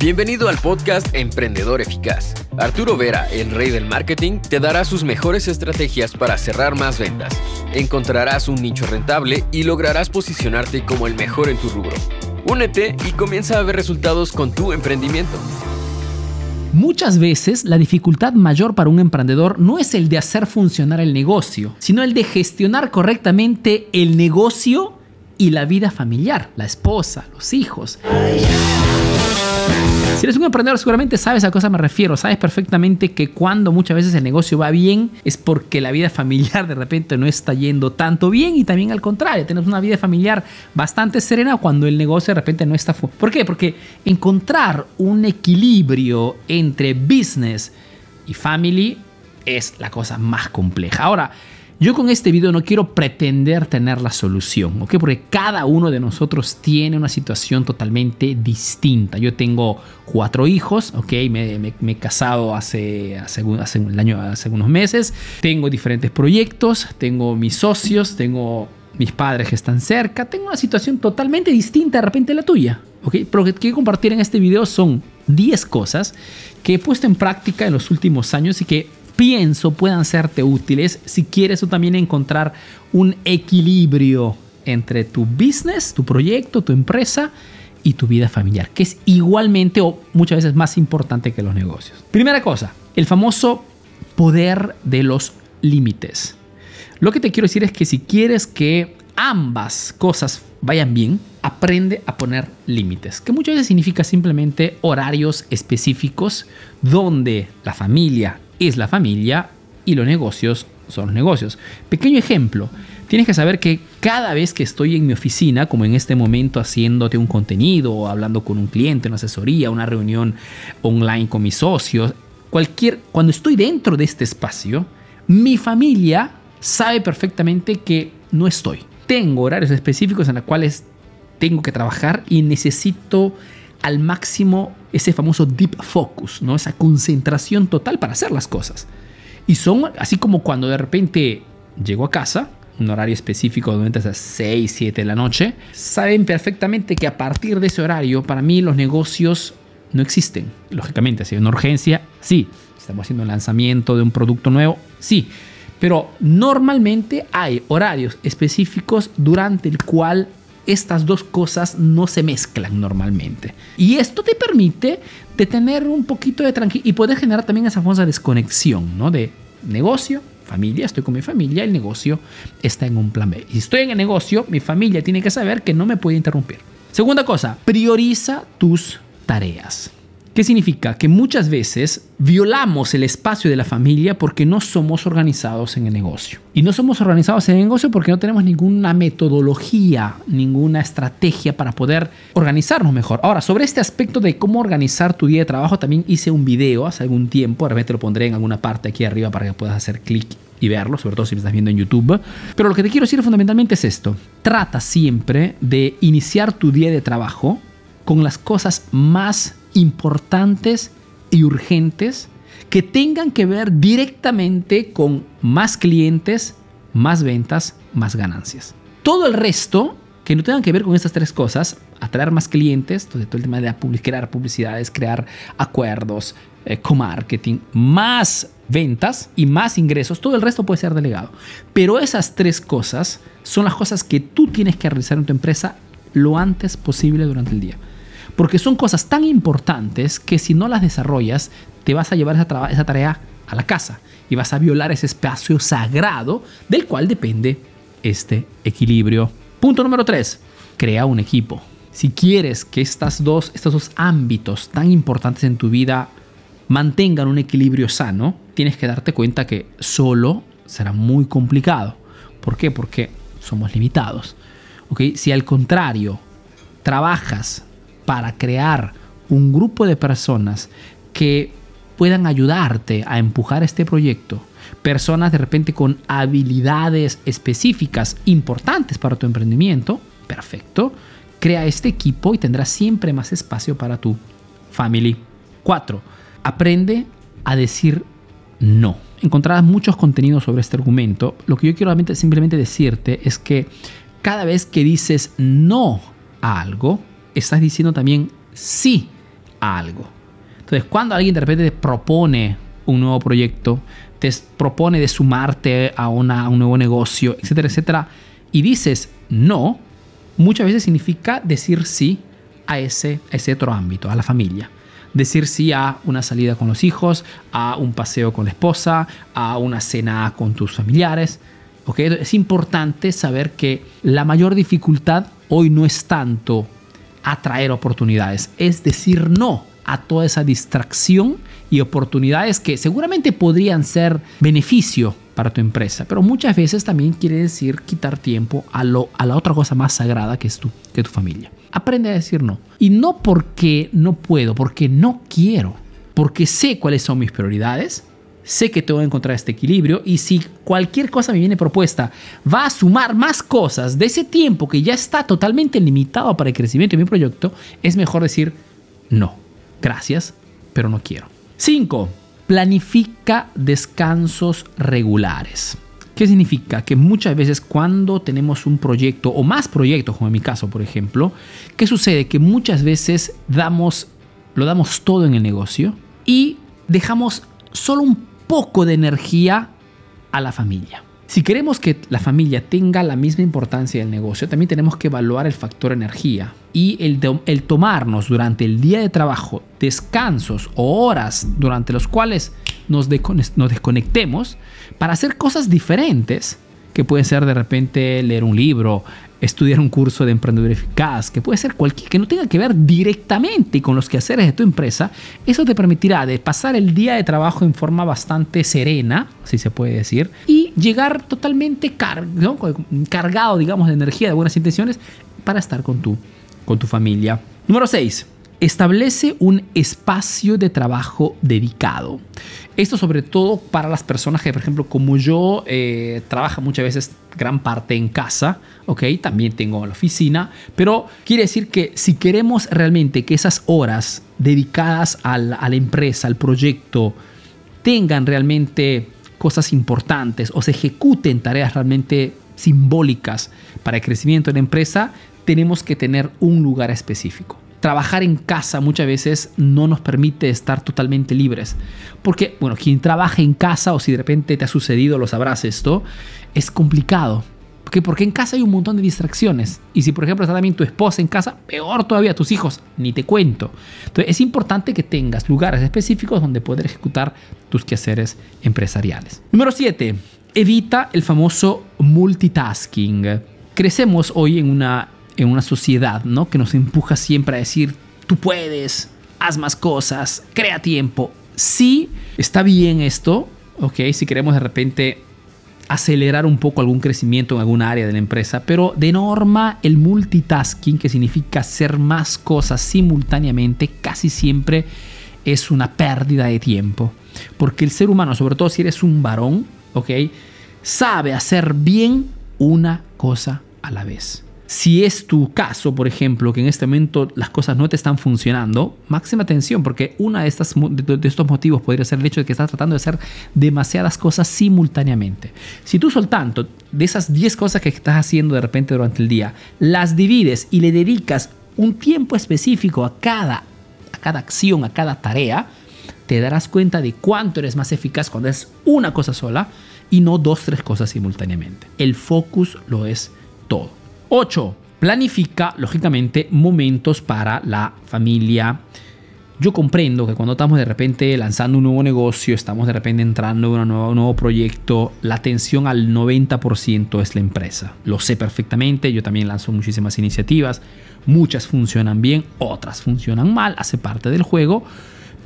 Bienvenido al podcast Emprendedor Eficaz. Arturo Vera, el rey del marketing, te dará sus mejores estrategias para cerrar más ventas. Encontrarás un nicho rentable y lograrás posicionarte como el mejor en tu rubro. Únete y comienza a ver resultados con tu emprendimiento. Muchas veces la dificultad mayor para un emprendedor no es el de hacer funcionar el negocio, sino el de gestionar correctamente el negocio y la vida familiar, la esposa, los hijos. Si eres un emprendedor seguramente sabes a cosa me refiero, sabes perfectamente que cuando muchas veces el negocio va bien es porque la vida familiar de repente no está yendo tanto bien y también al contrario, tenemos una vida familiar bastante serena cuando el negocio de repente no está... ¿Por qué? Porque encontrar un equilibrio entre business y family es la cosa más compleja. Ahora, yo con este video no quiero pretender tener la solución, ¿ok? Porque cada uno de nosotros tiene una situación totalmente distinta. Yo tengo cuatro hijos, ¿ok? Me, he casado hace, hace, el año, hace unos meses. Tengo diferentes proyectos, tengo mis socios, tengo mis padres que están cerca. Tengo una situación totalmente distinta de repente a la tuya, ¿ok? Pero lo que quiero compartir en este video son 10 cosas que he puesto en práctica en los últimos años y que pienso puedan serte útiles si quieres tú también encontrar un equilibrio entre tu business, tu proyecto, tu empresa y tu vida familiar, que es igualmente o muchas veces más importante que los negocios. Primera cosa, el famoso poder de los límites. Lo que te quiero decir es que si quieres que ambas cosas vayan bien, aprende a poner límites, que muchas veces significa simplemente horarios específicos donde la familia es la familia y los negocios son los negocios. Pequeño ejemplo, tienes que saber que cada vez que estoy en mi oficina, como en este momento haciéndote un contenido, o hablando con un cliente, una asesoría, una reunión online con mis socios, cualquier, cuando estoy dentro de este espacio, mi familia sabe perfectamente que no estoy. Tengo horarios específicos en los cuales tengo que trabajar y necesito al máximo ese famoso deep focus, ¿no? esa concentración total para hacer las cosas. Y son así como cuando de repente llego a casa, un horario específico de a las 6, 7 de la noche, saben perfectamente que a partir de ese horario, para mí los negocios no existen. Lógicamente, si hay una urgencia, sí. Estamos haciendo un lanzamiento de un producto nuevo, sí. Pero normalmente hay horarios específicos durante el cual estas dos cosas no se mezclan normalmente. Y esto te permite tener un poquito de tranquilidad y poder generar también esa famosa desconexión, ¿no? De negocio, familia, estoy con mi familia, el negocio está en un plan B. Y si estoy en el negocio, mi familia tiene que saber que no me puede interrumpir. Segunda cosa, prioriza tus tareas. ¿Qué significa? Que muchas veces violamos el espacio de la familia porque no somos organizados en el negocio. Y no somos organizados en el negocio porque no tenemos ninguna metodología, ninguna estrategia para poder organizarnos mejor. Ahora, sobre este aspecto de cómo organizar tu día de trabajo, también hice un video hace algún tiempo, de repente lo pondré en alguna parte aquí arriba para que puedas hacer clic y verlo, sobre todo si me estás viendo en YouTube. Pero lo que te quiero decir fundamentalmente es esto. Trata siempre de iniciar tu día de trabajo con las cosas más importantes y urgentes que tengan que ver directamente con más clientes, más ventas, más ganancias. Todo el resto que no tengan que ver con estas tres cosas, atraer más clientes, todo el tema de crear publicidades, crear acuerdos, eh, co-marketing, más ventas y más ingresos, todo el resto puede ser delegado. Pero esas tres cosas son las cosas que tú tienes que realizar en tu empresa lo antes posible durante el día. Porque son cosas tan importantes que si no las desarrollas, te vas a llevar esa, tarea a la casa y vas a violar ese espacio sagrado del cual depende este equilibrio. Punto número 3. Crea un equipo. Si quieres que estas dos, estos dos ámbitos tan importantes en tu vida mantengan un equilibrio sano, tienes que darte cuenta que solo será muy complicado. ¿Por qué? Porque somos limitados. ¿Okay? Si al contrario trabajas para crear un grupo de personas que puedan ayudarte a empujar este proyecto. Personas de repente con habilidades específicas importantes para tu emprendimiento. Perfecto. Crea este equipo y tendrás siempre más espacio para tu family. 4. Aprende a decir no. Encontrarás muchos contenidos sobre este argumento. Lo que yo quiero simplemente decirte es que cada vez que dices no a algo, estás diciendo también sí a algo. Entonces, cuando alguien de repente te propone un nuevo proyecto, te propone de sumarte a, una, un nuevo negocio, etcétera, etcétera, y dices no, muchas veces significa decir sí a ese, a ese otro ámbito, a la familia. Decir sí a una salida con los hijos, a un paseo con la esposa, a una cena con tus familiares. Es importante saber que la mayor dificultad hoy no es tanto atraer oportunidades, es decir no a toda esa distracción y oportunidades que seguramente podrían ser beneficio para tu empresa, pero muchas veces también quiere decir quitar tiempo a, la otra cosa más sagrada que es tu, que tu familia. Aprende a decir no. Y no porque no puedo, porque no quiero, porque sé cuáles son mis prioridades, sé que tengo que encontrar este equilibrio y si cualquier cosa me viene propuesta va a sumar más cosas de ese tiempo que ya está totalmente limitado para el crecimiento de mi proyecto, es mejor decir no, gracias, pero no quiero. 5. Planifica descansos regulares. ¿Qué significa? Que muchas veces cuando tenemos un proyecto o más proyectos, como en mi caso, por ejemplo, ¿qué sucede? Que muchas veces damos, lo damos todo en el negocio y dejamos solo un poco de energía a la familia. Si queremos que la familia tenga la misma importancia del negocio, también tenemos que evaluar el factor energía y el, tomarnos durante el día de trabajo descansos o horas durante los cuales nos, nos desconectemos para hacer cosas diferentes, que puede ser de repente leer un libro, estudiar un curso de emprendedor eficaz, que puede ser cualquier, que no tenga que ver directamente con los quehaceres de tu empresa, eso te permitirá de pasar el día de trabajo en forma bastante serena, si se puede decir, y llegar totalmente cargado, digamos, de energía, de buenas intenciones, para estar con tu, con tu familia. Número 6 Establece un espacio de trabajo dedicado. Esto sobre todo para las personas que, por ejemplo, como yo, eh, trabaja muchas veces gran parte en casa, ¿ok? También tengo la oficina, pero quiere decir que si queremos realmente que esas horas dedicadas a la, a la empresa, al proyecto, tengan realmente cosas importantes o se ejecuten tareas realmente simbólicas para el crecimiento de la empresa, tenemos que tener un lugar específico trabajar en casa muchas veces no nos permite estar totalmente libres. Porque, bueno, quien trabaja en casa o si de repente te ha sucedido, lo sabrás esto, es complicado. Porque, porque en casa hay un montón de distracciones. Y si, por ejemplo, está también tu esposa en casa, peor todavía tus hijos, ni te cuento. Entonces, es importante que tengas lugares específicos donde poder ejecutar tus quehaceres empresariales. Número 7. Evita el famoso multitasking. Crecemos hoy en una en una sociedad, ¿no? Que nos empuja siempre a decir, tú puedes, haz más cosas, crea tiempo. Sí, está bien esto, ¿ok? Si queremos de repente acelerar un poco algún crecimiento en alguna área de la empresa, pero de norma el multitasking, que significa hacer más cosas simultáneamente, casi siempre es una pérdida de tiempo. Porque el ser humano, sobre todo si eres un varón, ¿ok? Sabe hacer bien una cosa a la vez. Si es tu caso, por ejemplo, que en este momento las cosas no te están funcionando, máxima atención, porque uno de, estas, de estos motivos podría ser el hecho de que estás tratando de hacer demasiadas cosas simultáneamente. Si tú soltando de esas 10 cosas que estás haciendo de repente durante el día, las divides y le dedicas un tiempo específico a cada, a cada acción, a cada tarea, te darás cuenta de cuánto eres más eficaz cuando es una cosa sola y no dos, tres cosas simultáneamente. El focus lo es todo. 8. Planifica, lógicamente, momentos para la familia. Yo comprendo que cuando estamos de repente lanzando un nuevo negocio, estamos de repente entrando en un nuevo, proyecto, la atención al 90% es la empresa. Lo sé perfectamente, yo también lanzo muchísimas iniciativas, muchas funcionan bien, otras funcionan mal, hace parte del juego,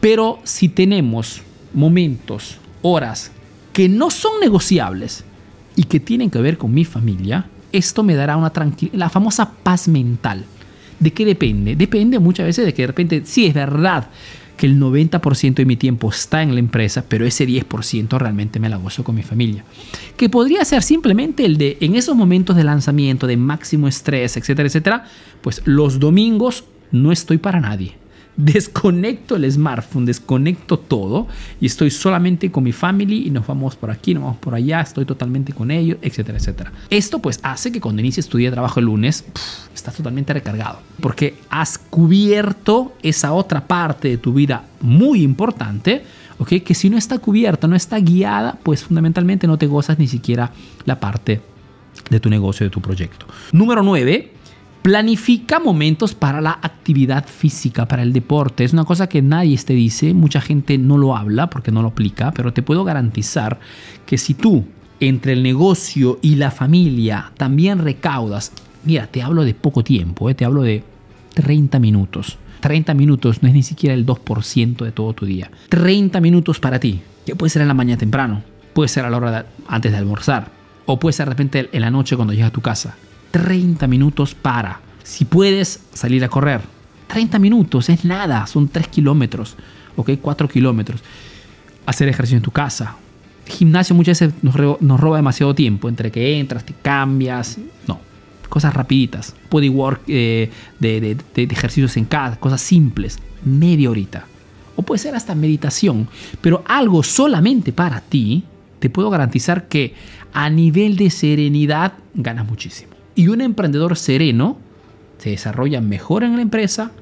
pero si tenemos momentos, horas que no son negociables y que tienen que ver con mi familia, esto me dará una tranquilidad, la famosa paz mental. ¿De qué depende? Depende muchas veces de que de repente, sí es verdad que el 90% de mi tiempo está en la empresa, pero ese 10% realmente me la gozo con mi familia. Que podría ser simplemente el de, en esos momentos de lanzamiento, de máximo estrés, etcétera, etcétera, pues los domingos no estoy para nadie. Desconecto el smartphone, desconecto todo y estoy solamente con mi family y nos vamos por aquí, nos vamos por allá, estoy totalmente con ellos, etcétera, etcétera. Esto pues hace que cuando inicies tu día de trabajo el lunes, estás totalmente recargado porque has cubierto esa otra parte de tu vida muy importante, ¿ok? Que si no está cubierta, no está guiada, pues fundamentalmente no te gozas ni siquiera la parte de tu negocio, de tu proyecto. Número 9 Planifica momentos para la actividad física, para el deporte. Es una cosa que nadie te dice, mucha gente no lo habla porque no lo aplica, pero te puedo garantizar que si tú entre el negocio y la familia también recaudas, mira, te hablo de poco tiempo, eh, te hablo de 30 minutos. 30 minutos no es ni siquiera el 2% de todo tu día. 30 minutos para ti, que puede ser en la mañana temprano, puede ser a la hora antes de almorzar, o puede ser de repente en la noche cuando llegas a tu casa. 30 minutos para. Si puedes salir a correr, 30 minutos es nada, son 3 kilómetros, ok, 4 kilómetros. Hacer ejercicio en tu casa. gimnasio muchas veces nos, roba demasiado tiempo, entre que entras, te cambias. No, cosas rapiditas. Bodywork eh, de, de, de, ejercicios en casa, cosas simples, media horita. O puede ser hasta meditación, pero algo solamente para ti, te puedo garantizar que a nivel de serenidad ganas muchísimo. Y un emprendedor sereno se desarrolla mejor en la empresa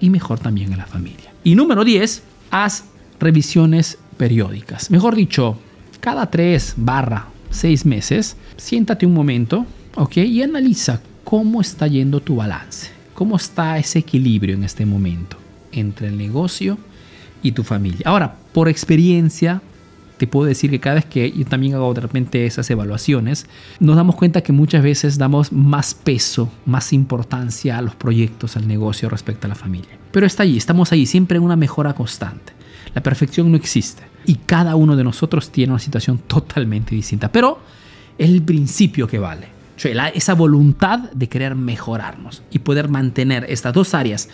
y mejor también en la familia. Y número 10, haz revisiones periódicas. Mejor dicho, cada 3 barra 6 meses, siéntate un momento, ¿ok? Y analiza cómo está yendo tu balance, cómo está ese equilibrio en este momento entre el negocio y tu familia. Ahora, por experiencia, te puedo decir que cada vez que yo también hago de repente esas evaluaciones, nos damos cuenta que muchas veces damos más peso, más importancia a los proyectos, al negocio respecto a la familia. Pero está allí, estamos ahí, siempre en una mejora constante. La perfección no existe y cada uno de nosotros tiene una situación totalmente distinta, pero el principio que vale. esa voluntad de querer mejorarnos y poder mantener estas dos áreas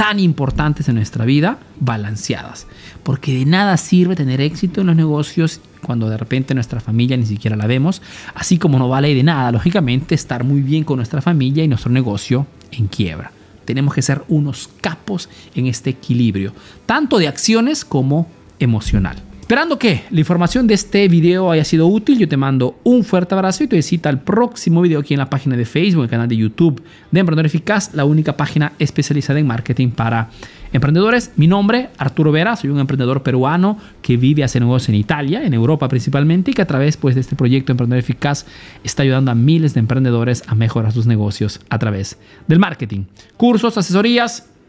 tan importantes en nuestra vida balanceadas. Porque de nada sirve tener éxito en los negocios cuando de repente nuestra familia ni siquiera la vemos, así como no vale de nada, lógicamente, estar muy bien con nuestra familia y nuestro negocio en quiebra. Tenemos que ser unos capos en este equilibrio, tanto de acciones como emocional. Esperando que la información de este video haya sido útil, yo te mando un fuerte abrazo y te visita al próximo video aquí en la página de Facebook, el canal de YouTube de Emprendedor Eficaz, la única página especializada en marketing para emprendedores. Mi nombre, Arturo Vera, soy un emprendedor peruano que vive hace negocios en Italia, en Europa principalmente, y que a través pues, de este proyecto Emprendedor Eficaz está ayudando a miles de emprendedores a mejorar sus negocios a través del marketing. Cursos, asesorías,